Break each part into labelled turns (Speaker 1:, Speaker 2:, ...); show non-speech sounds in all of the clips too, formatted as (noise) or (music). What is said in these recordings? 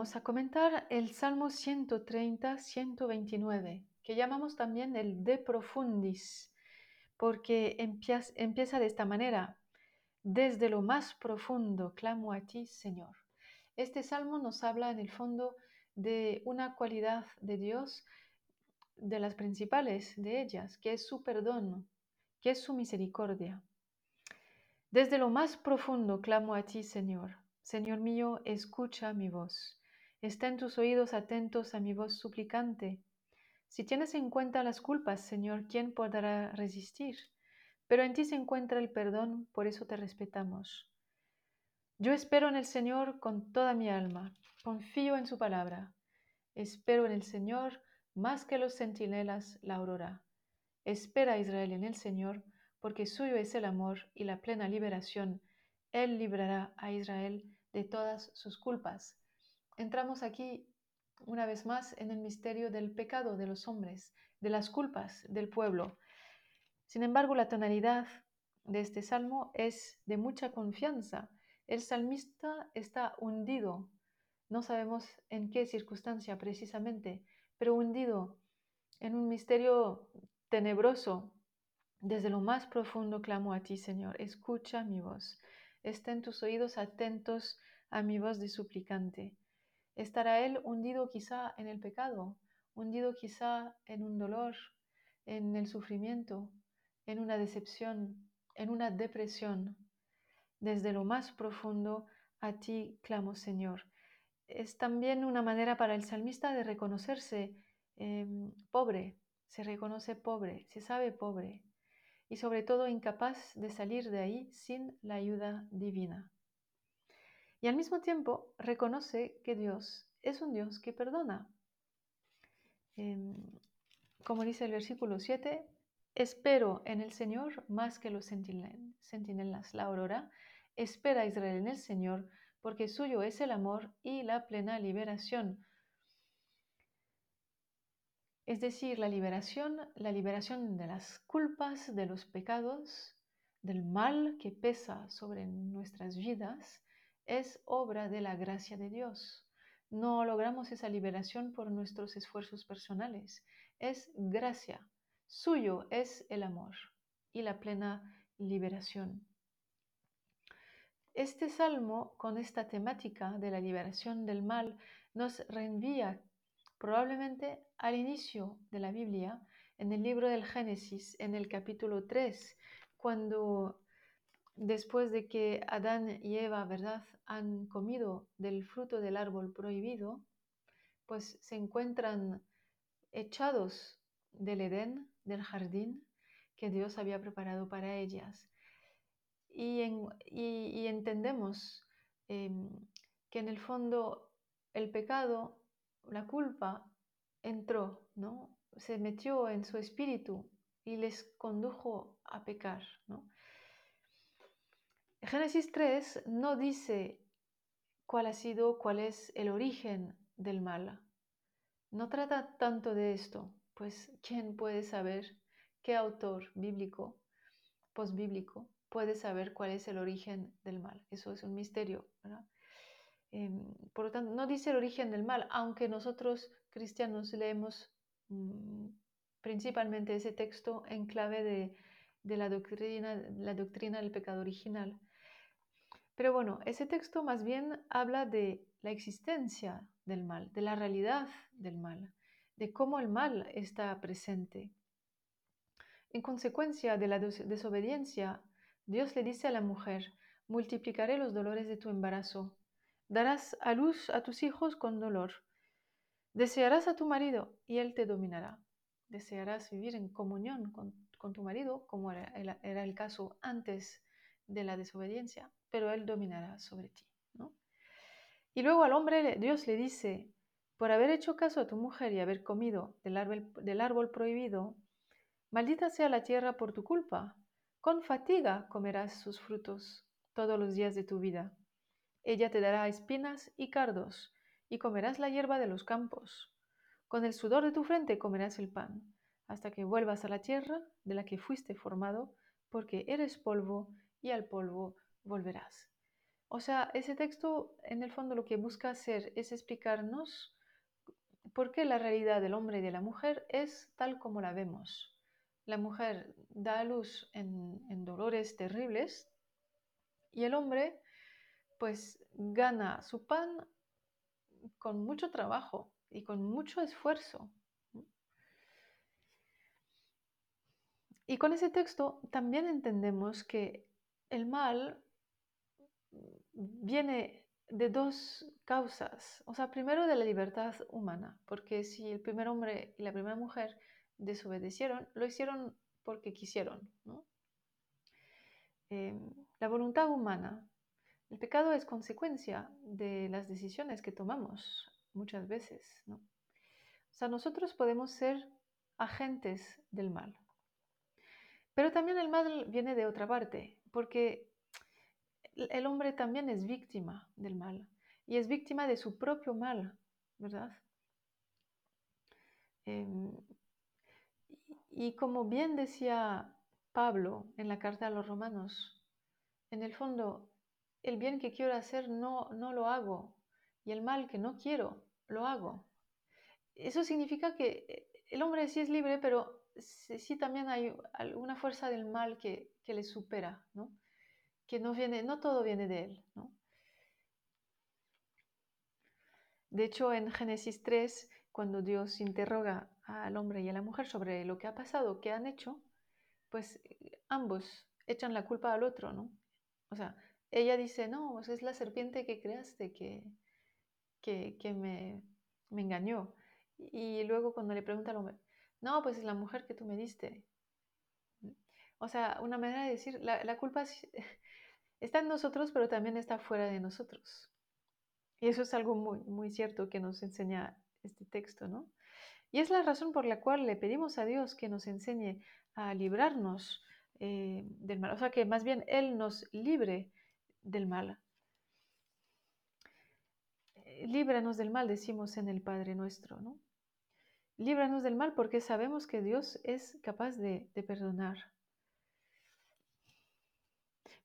Speaker 1: Vamos a comentar el Salmo 130-129, que llamamos también el De Profundis, porque empieza de esta manera. Desde lo más profundo clamo a ti, Señor. Este salmo nos habla en el fondo de una cualidad de Dios, de las principales de ellas, que es su perdón, que es su misericordia. Desde lo más profundo clamo a ti, Señor. Señor mío, escucha mi voz. Estén tus oídos atentos a mi voz suplicante. Si tienes en cuenta las culpas, Señor, ¿quién podrá resistir? Pero en ti se encuentra el perdón, por eso te respetamos. Yo espero en el Señor con toda mi alma, confío en su palabra. Espero en el Señor más que los centinelas la aurora. Espera Israel en el Señor, porque suyo es el amor y la plena liberación. Él librará a Israel de todas sus culpas. Entramos aquí una vez más en el misterio del pecado de los hombres, de las culpas del pueblo. Sin embargo, la tonalidad de este salmo es de mucha confianza. El salmista está hundido, no sabemos en qué circunstancia precisamente, pero hundido en un misterio tenebroso. Desde lo más profundo clamo a ti, Señor, escucha mi voz. Estén tus oídos atentos a mi voz de suplicante. Estará él hundido quizá en el pecado, hundido quizá en un dolor, en el sufrimiento, en una decepción, en una depresión. Desde lo más profundo a ti clamo, Señor. Es también una manera para el salmista de reconocerse em, pobre, se reconoce pobre, se sabe pobre, y sobre todo incapaz de salir de ahí sin la ayuda divina. Y al mismo tiempo reconoce que Dios es un Dios que perdona. Em, como dice el versículo 7, espero en el Señor más que los centinelas. La aurora espera Israel en el Señor porque suyo es el amor y la plena liberación. Es decir, la liberación, la liberación de las culpas, de los pecados, del mal que pesa sobre nuestras vidas, es obra de la gracia de Dios. No logramos esa liberación por nuestros esfuerzos personales, es gracia. Suyo es el amor y la plena liberación. Este salmo, con esta temática de la liberación del mal, nos reenvía probablemente al inicio de la Biblia, en el libro del Génesis, en el capítulo 3, cuando después de que Adán y Eva, ¿verdad?, han comido del fruto del árbol prohibido, pues se encuentran echados del Edén, del jardín que Dios había preparado para ellas. Y, entendemos em, que en el fondo el pecado la culpa entró, ¿no? Se metió en su espíritu y les condujo a pecar, ¿no? Génesis 3 no dice cuál ha sido, cuál es el origen del mal. No trata tanto de esto, pues ¿quién puede saber qué autor bíblico, posbíblico, puede saber cuál es el origen del mal? Eso es un misterio, ¿verdad? Em, por lo tanto, no dice el origen del mal, aunque nosotros cristianos leemos mm, principalmente ese texto en clave de, la, doctrina, la doctrina del pecado original. Pero bueno, ese texto más bien habla de la existencia del mal, de la realidad del mal, de cómo el mal está presente. En consecuencia de la desobediencia, Dios le dice a la mujer, multiplicaré los dolores de tu embarazo Darás a luz a tus hijos con dolor. Desearás a tu marido y él te dominará. Desearás vivir en comunión con, tu marido, como era, el caso antes de la desobediencia, pero él dominará sobre ti. Y luego al hombre Dios le dice, por haber hecho caso a tu mujer y haber comido del árbol, del árbol prohibido, maldita sea la tierra por tu culpa. Con fatiga comerás sus frutos todos los días de tu vida. Ella te dará espinas y cardos, y comerás la hierba de los campos. Con el sudor de tu frente comerás el pan, hasta que vuelvas a la tierra de la que fuiste formado, porque eres polvo y al polvo volverás. O sea, ese texto en el fondo lo que busca hacer es explicarnos por qué la realidad del hombre y de la mujer es tal como la vemos. La mujer da a luz en, dolores terribles y el hombre pues gana su pan con mucho trabajo y con mucho esfuerzo. Y con ese texto también entendemos que el mal viene de dos causas. O sea, primero de la libertad humana, porque si el primer hombre y la primera mujer desobedecieron, lo hicieron porque quisieron. Em, la voluntad humana. El pecado es consecuencia de las decisiones que tomamos muchas veces. O sea, nosotros podemos ser agentes del mal. Pero también el mal viene de otra parte, porque el hombre también es víctima del mal y es víctima de su propio mal, ¿verdad? Em, y como bien decía Pablo en la carta a los romanos, en el fondo, el bien que quiero hacer no, no lo hago y el mal que no quiero lo hago. Eso significa que el hombre sí es libre, pero sí, también hay alguna fuerza del mal que, que le supera, ¿no? que no viene, no todo viene de él. De hecho, en Génesis 3, cuando Dios interroga al hombre y a la mujer sobre lo que ha pasado, qué han hecho, pues ambos echan la culpa al otro, ¿no? O sea, ella dice, no, es la serpiente que creaste que, que, me, me, engañó. Y luego cuando le pregunta al hombre, no, pues es la mujer que tú me diste. O sea, una manera de decir, la, culpa (laughs) está en nosotros, pero también está fuera de nosotros. Y eso es algo muy, muy cierto que nos enseña este texto, ¿no? Y es la razón por la cual le pedimos a Dios que nos enseñe a librarnos eh, del mal, o sea, que más bien Él nos libre del mal. Eh, líbranos del mal, decimos en el Padre nuestro, ¿no? Líbranos del mal porque sabemos que Dios es capaz de perdonar.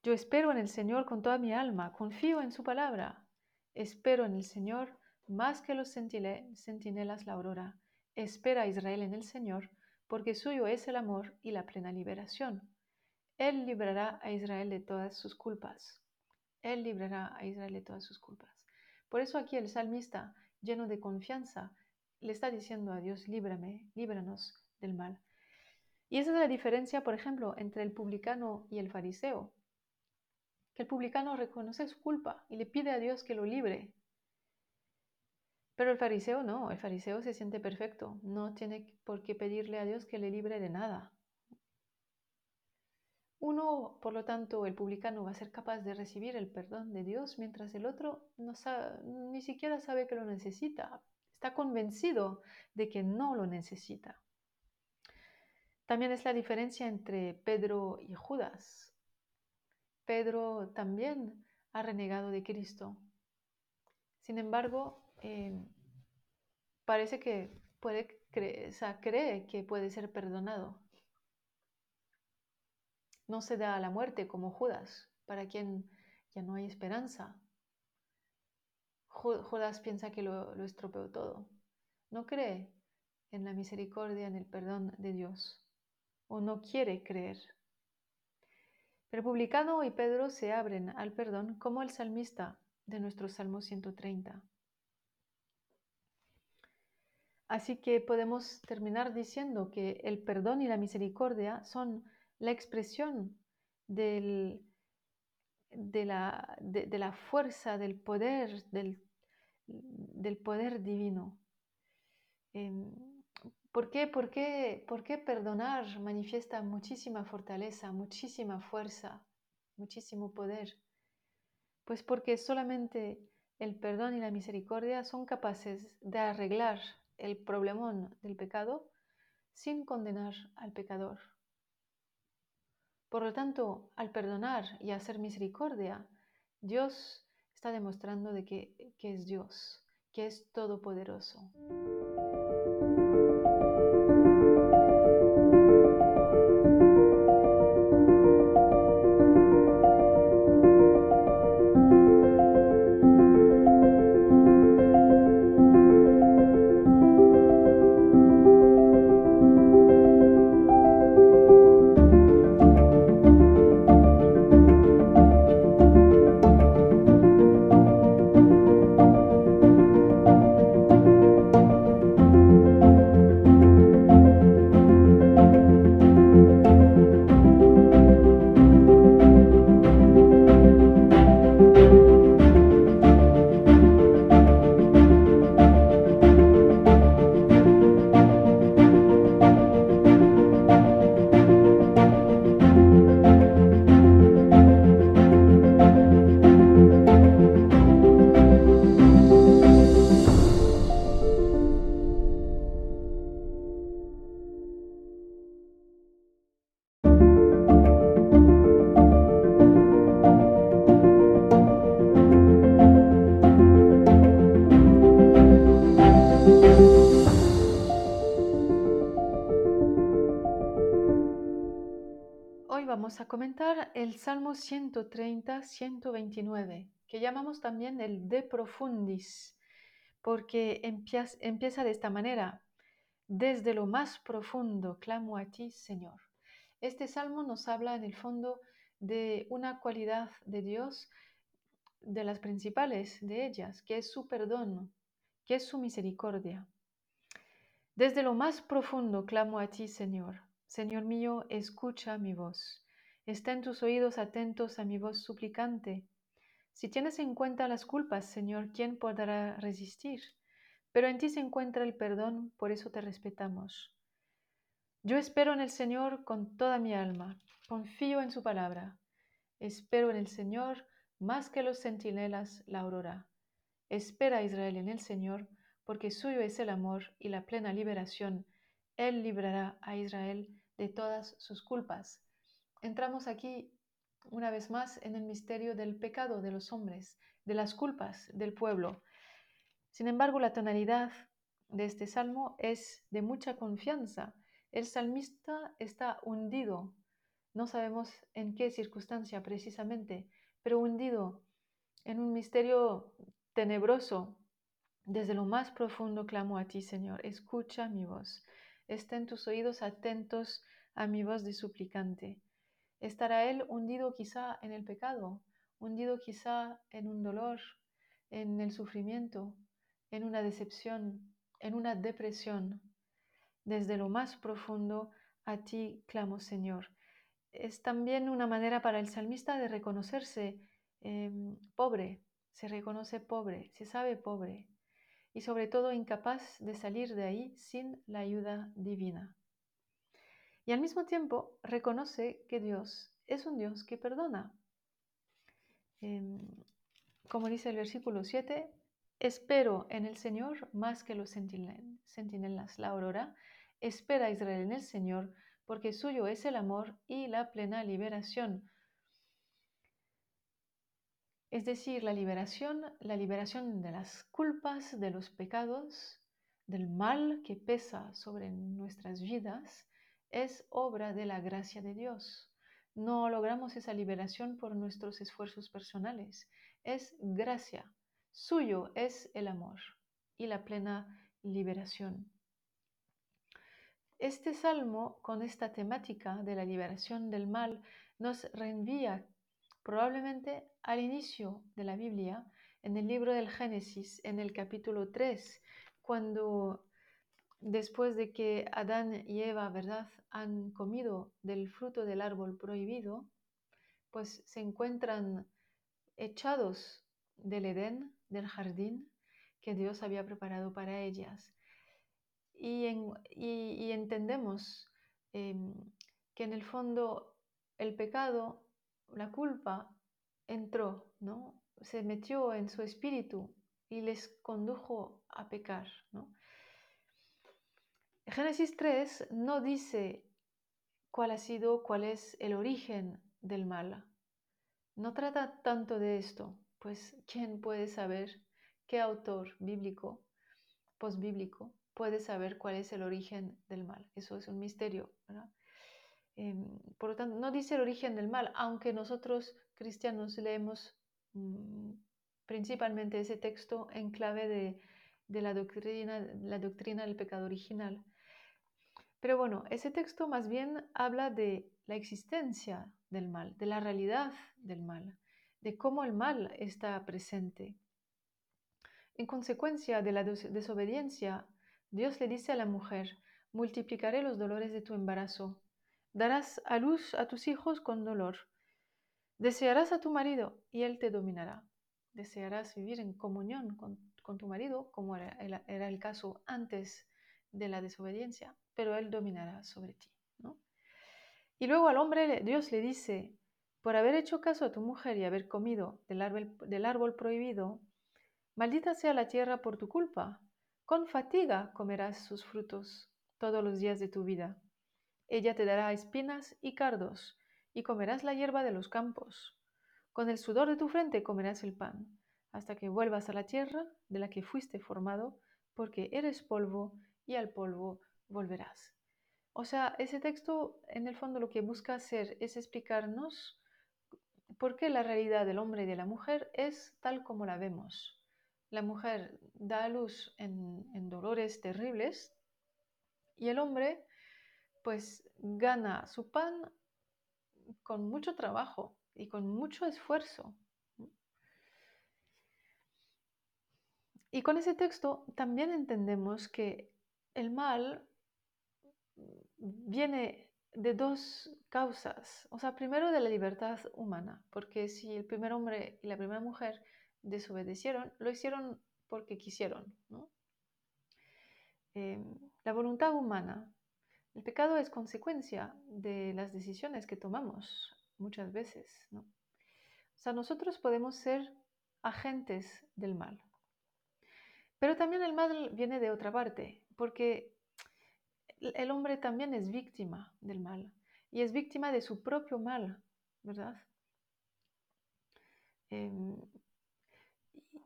Speaker 1: Yo espero en el Señor con toda mi alma, confío en su palabra. Espero en el Señor más que los centinelas la aurora. Espera Israel en el Señor, porque suyo es el amor y la plena liberación. Él librará a Israel de todas sus culpas. Él librará a Israel de todas sus culpas. Por eso aquí el salmista, lleno de confianza, le está diciendo a Dios, líbrame, líbranos del mal. Y esa es la diferencia, por ejemplo, entre el publicano y el fariseo que el publicano reconoce su culpa y le pide a Dios que lo libre. Pero el fariseo no, el fariseo se siente perfecto, no tiene por qué pedirle a Dios que le libre de nada. Uno, por lo tanto, el publicano va a ser capaz de recibir el perdón de Dios, mientras el otro no ni siquiera sabe que lo necesita, está convencido de que no lo necesita. También es la diferencia entre Pedro y Judas. Pedro también ha renegado de Cristo. Sin embargo, em, parece que puede cree que puede ser perdonado. No se da a la muerte como Judas, para quien ya no hay esperanza. Judas piensa que lo, estropeó todo. No cree en la misericordia, en el perdón de Dios, o no quiere creer. El publicano y Pedro se abren al perdón como el salmista de nuestro Salmo 130. Así que podemos terminar diciendo que el perdón y la misericordia son la expresión de, la, de, la, fuerza, del poder, del, del poder divino. Em, ¿Por qué, por, qué, ¿Por qué perdonar manifiesta muchísima fortaleza, muchísima fuerza, muchísimo poder? Pues porque solamente el perdón y la misericordia son capaces de arreglar el problemón del pecado sin condenar al pecador. Por lo tanto, al perdonar y hacer misericordia, Dios está demostrando de que, que es Dios, que es todopoderoso. Vamos a comentar el Salmo 130-129, que llamamos también el De Profundis, porque empieza, de esta manera. Desde lo más profundo clamo a ti, Señor. Este salmo nos habla en el fondo de una cualidad de Dios, de las principales de ellas, que es su perdón, que es su misericordia. Desde lo más profundo clamo a ti, Señor. Señor mío, escucha mi voz. Estén tus oídos atentos a mi voz suplicante. Si tienes en cuenta las culpas, Señor, ¿quién podrá resistir? Pero en ti se encuentra el perdón, por eso te respetamos. Yo espero en el Señor con toda mi alma, confío en su palabra. Espero en el Señor más que los centinelas la aurora. Espera Israel en el Señor, porque suyo es el amor y la plena liberación. Él librará a Israel de todas sus culpas. Entramos aquí una vez más en el misterio del pecado de los hombres, de las culpas del pueblo. Sin embargo, la tonalidad de este salmo es de mucha confianza. El salmista está hundido, no sabemos en qué circunstancia precisamente, pero hundido en un misterio tenebroso. Desde lo más profundo clamo a ti, Señor, escucha mi voz. Estén tus oídos atentos a mi voz de suplicante. Estará él hundido quizá en el pecado, hundido quizá en un dolor, en el sufrimiento, en una decepción, en una depresión. Desde lo más profundo a ti clamo, Señor. Es también una manera para el salmista de reconocerse em, pobre, se reconoce pobre, se sabe pobre y sobre todo incapaz de salir de ahí sin la ayuda divina. Y al mismo tiempo reconoce que Dios es un Dios que perdona. Em, como dice el versículo 7, Espero en el Señor más que los centinelas. La aurora espera Israel en el Señor, porque suyo es el amor y la plena liberación. Es decir, la liberación, la liberación de las culpas, de los pecados, del mal que pesa sobre nuestras vidas, es obra de la gracia de Dios. No logramos esa liberación por nuestros esfuerzos personales, es gracia Suyo es el amor y la plena liberación. Este salmo, con esta temática de la liberación del mal, nos reenvía probablemente al inicio de la Biblia, en el libro del Génesis, en el capítulo 3, cuando después de que Adán y Eva, ¿verdad?, han comido del fruto del árbol prohibido, pues se encuentran echados del Edén del jardín que Dios había preparado para ellas. Y, entendemos em, que en el fondo el pecado, la culpa, entró, ¿no? se metió en su espíritu y les condujo a pecar. Génesis 3 no dice cuál ha sido, cuál es el origen del mal. No trata tanto de esto, pues ¿quién puede saber qué autor bíblico, posbíblico, puede saber cuál es el origen del mal? Eso es un misterio, em, por lo tanto, no dice el origen del mal, aunque nosotros cristianos leemos mm, principalmente ese texto en clave de, de la, doctrina, la doctrina del pecado original. Pero bueno, ese texto más bien habla de la existencia del mal, de la realidad del mal de cómo el mal está presente. En consecuencia de la desobediencia, Dios le dice a la mujer, multiplicaré los dolores de tu embarazo, darás a luz a tus hijos con dolor, desearás a tu marido y él te dominará, desearás vivir en comunión con, tu marido, como era, el caso antes de la desobediencia, pero él dominará sobre ti. Y luego al hombre Dios le dice, por haber hecho caso a tu mujer y haber comido del árbol prohibido, maldita sea la tierra por tu culpa. Con fatiga comerás sus frutos todos los días de tu vida. Ella te dará espinas y cardos, y comerás la hierba de los campos. Con el sudor de tu frente comerás el pan, hasta que vuelvas a la tierra de la que fuiste formado, porque eres polvo y al polvo volverás. O sea, ese texto en el fondo lo que busca hacer es explicarnos por qué la realidad del hombre y de la mujer es tal como la vemos. La mujer da a luz en, en dolores terribles y el hombre pues gana su pan con mucho trabajo y con mucho esfuerzo. Y con ese texto también entendemos que el mal viene de dos causas. O sea, primero de la libertad humana, porque si el primer hombre y la primera mujer desobedecieron, lo hicieron porque quisieron. Em, la voluntad humana. El pecado es consecuencia de las decisiones que tomamos muchas veces. O sea, nosotros podemos ser agentes del mal. Pero también el mal viene de otra parte, porque el hombre también es víctima del mal y es víctima de su propio mal, ¿verdad? Em,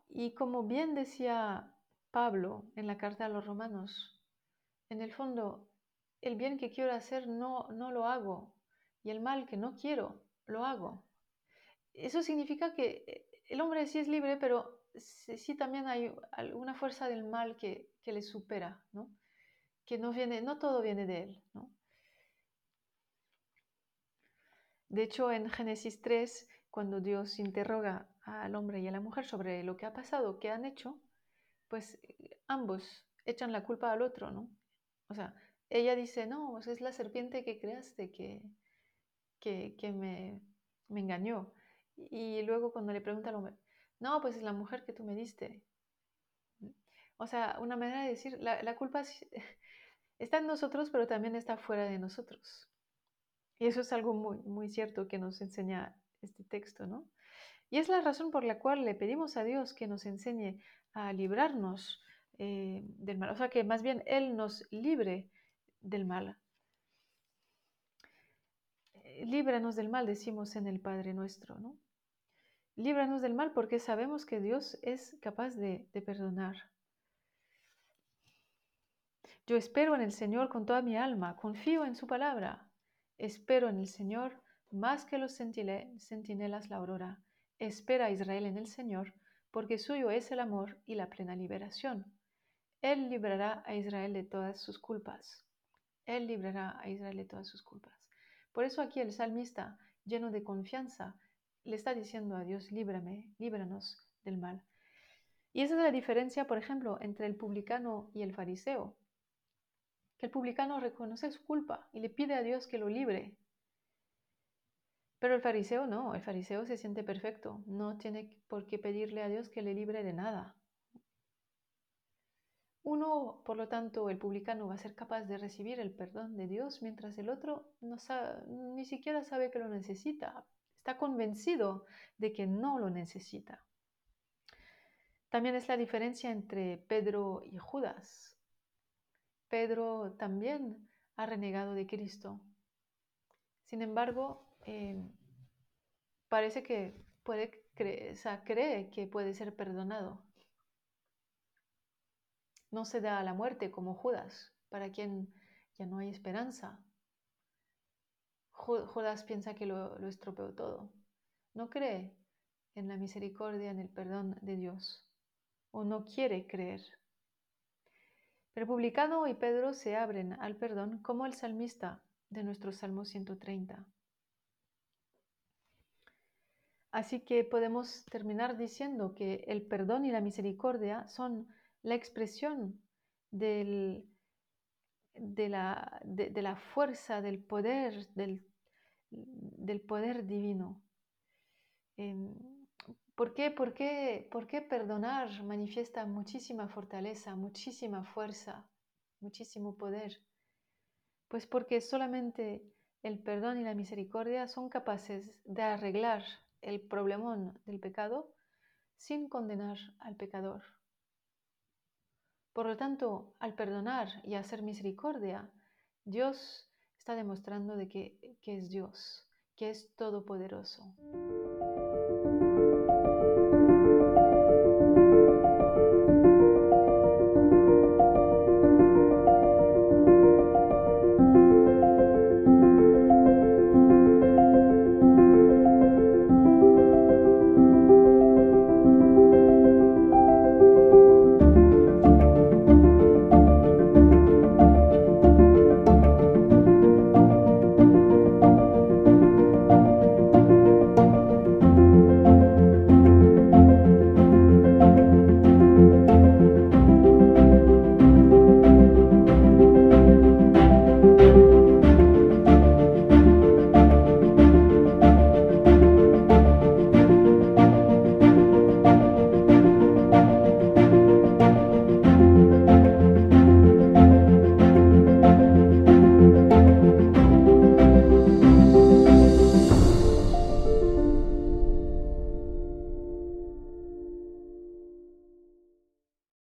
Speaker 1: y como bien decía Pablo en la carta a los romanos, en el fondo, el bien que quiero hacer no, no lo hago y el mal que no quiero lo hago. Eso significa que el hombre sí es libre, pero sí, también hay alguna fuerza del mal que, que le supera, ¿no? que no viene, no todo viene de él. De hecho, en Génesis 3, cuando Dios interroga al hombre y a la mujer sobre lo que ha pasado, qué han hecho, pues ambos echan la culpa al otro, ¿no? O sea, ella dice, no, es la serpiente que creaste que, que, me, me, engañó. Y luego cuando le pregunta al hombre, no, pues es la mujer que tú me diste. O sea, una manera de decir, la, culpa (laughs) está en nosotros, pero también está fuera de nosotros. Y eso es algo muy, muy cierto que nos enseña este texto, ¿no? Y es la razón por la cual le pedimos a Dios que nos enseñe a librarnos eh, del mal, o sea, que más bien Él nos libre del mal. Eh, líbranos del mal, decimos en el Padre nuestro, ¿no? Líbranos del mal porque sabemos que Dios es capaz de perdonar. Yo espero en el Señor con toda mi alma, confío en su palabra. Espero en el Señor más que los centinelas la aurora. Espera Israel en el Señor, porque suyo es el amor y la plena liberación. Él librará a Israel de todas sus culpas. Él librará a Israel de todas sus culpas. Por eso aquí el salmista, lleno de confianza, le está diciendo a Dios, líbrame, líbranos del mal. Y esa es la diferencia, por ejemplo, entre el publicano y el fariseo que el publicano reconoce su culpa y le pide a Dios que lo libre. Pero el fariseo no, el fariseo se siente perfecto, no tiene por qué pedirle a Dios que le libre de nada. Uno, por lo tanto, el publicano va a ser capaz de recibir el perdón de Dios, mientras el otro no ni siquiera sabe que lo necesita, está convencido de que no lo necesita. También es la diferencia entre Pedro y Judas. Pedro también ha renegado de Cristo. Sin embargo, eh, parece que puede cree que puede ser perdonado. No se da a la muerte como Judas, para quien ya no hay esperanza. Judas piensa que lo, estropeó todo. No cree en la misericordia, en el perdón de Dios, o no quiere creer. El publicano y Pedro se abren al perdón como el salmista de nuestro Salmo 130. Así que podemos terminar diciendo que el perdón y la misericordia son la expresión de, la, de, la, fuerza, del poder, del, del poder divino. Em, ¿Por qué? ¿Por qué? ¿Por qué perdonar manifiesta muchísima fortaleza, muchísima fuerza, muchísimo poder? Pues porque solamente el perdón y la misericordia son capaces de arreglar el problemón del pecado sin condenar al pecador. Por lo tanto, al perdonar y hacer misericordia, Dios demostrando de que, que es Dios, que es todopoderoso.